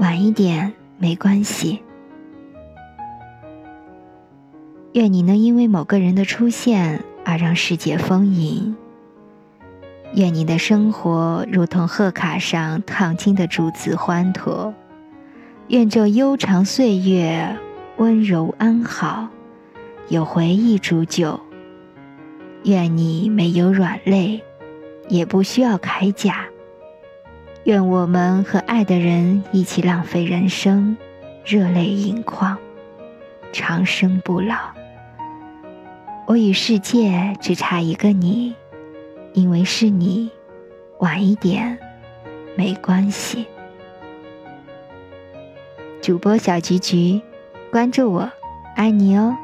晚一点没关系。愿你能因为某个人的出现而让世界丰盈。愿你的生活如同贺卡上烫金的珠子欢脱。愿这悠长岁月温柔安好，有回忆煮酒。愿你没有软肋，也不需要铠甲。愿我们和爱的人一起浪费人生，热泪盈眶，长生不老。我与世界只差一个你，因为是你，晚一点没关系。主播小菊菊，关注我，爱你哦。